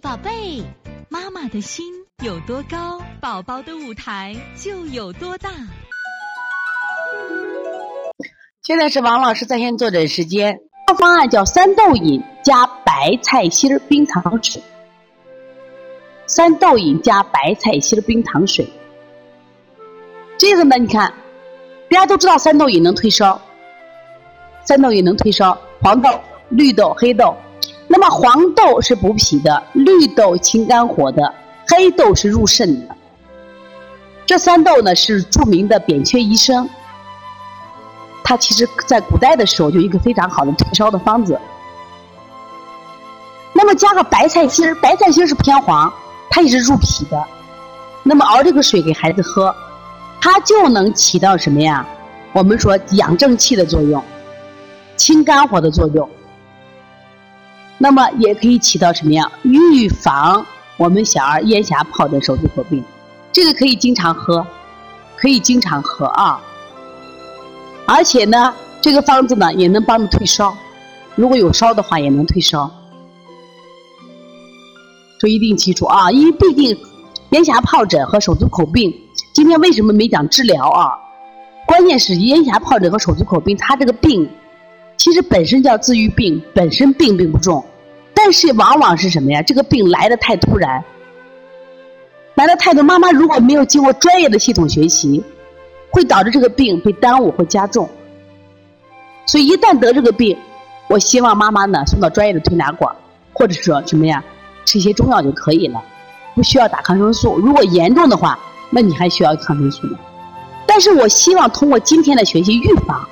宝贝，妈妈的心有多高，宝宝的舞台就有多大。现在是王老师在线坐诊时间。方案叫三豆饮加白菜心冰糖水。三豆饮加白菜心冰糖水。这个呢，你看，大家都知道三豆饮能退烧。三豆饮能退烧，黄豆、绿豆、黑豆。那么黄豆是补脾的，绿豆清肝火的，黑豆是入肾的。这三豆呢是著名的扁鹊医生，他其实在古代的时候就一个非常好的退烧的方子。那么加个白菜心儿，白菜心儿是偏黄，它也是入脾的。那么熬这个水给孩子喝，它就能起到什么呀？我们说养正气的作用，清肝火的作用。那么也可以起到什么呀？预防我们小儿咽峡疱疹、手足口病，这个可以经常喝，可以经常喝啊。而且呢，这个方子呢也能帮助退烧，如果有烧的话也能退烧。所以一定记住啊，因为毕竟咽峡疱疹和手足口病，今天为什么没讲治疗啊？关键是咽峡疱疹和手足口病，它这个病。其实本身叫自愈病，本身病并不重，但是往往是什么呀？这个病来的太突然，来的太多。妈妈如果没有经过专业的系统学习，会导致这个病被耽误，或加重。所以一旦得这个病，我希望妈妈呢送到专业的推拿馆，或者说什么呀，吃一些中药就可以了，不需要打抗生素。如果严重的话，那你还需要抗生素呢。但是我希望通过今天的学习预防。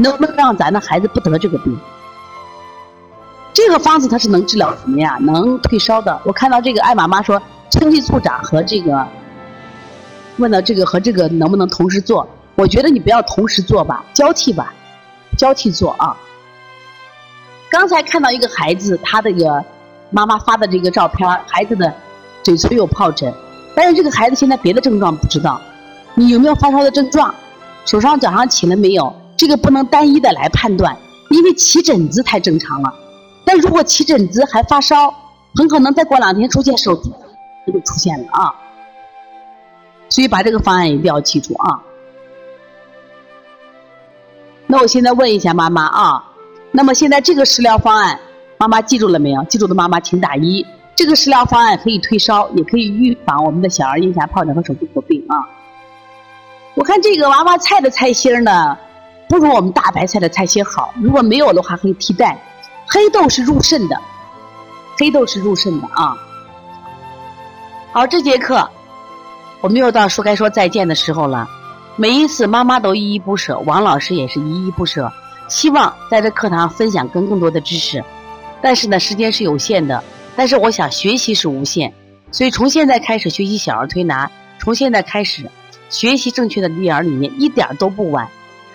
能不能让咱的孩子不得这个病？这个方子它是能治疗什么呀？能退烧的。我看到这个艾妈妈说，春季促长和这个，问到这个和这个能不能同时做？我觉得你不要同时做吧，交替吧，交替做啊。刚才看到一个孩子，他这个妈妈发的这个照片，孩子的嘴唇有疱疹，但是这个孩子现在别的症状不知道，你有没有发烧的症状？手上脚上起了没有？这个不能单一的来判断，因为起疹子太正常了。但如果起疹子还发烧，很可能再过两天出现手足就出现了啊。所以把这个方案一定要记住啊。那我现在问一下妈妈啊，那么现在这个食疗方案，妈妈记住了没有？记住的妈妈请打一。这个食疗方案可以退烧，也可以预防我们的小儿咽峡疱疹和手足口病啊。我看这个娃娃菜的菜心呢。不如我们大白菜的菜心好，如果没有的话可以替代。黑豆是入肾的，黑豆是入肾的啊。好，这节课我们又到说该说再见的时候了。每一次妈妈都依依不舍，王老师也是依依不舍，希望在这课堂分享更更多的知识。但是呢，时间是有限的，但是我想学习是无限，所以从现在开始学习小儿推拿，从现在开始学习正确的育儿理念，一点都不晚。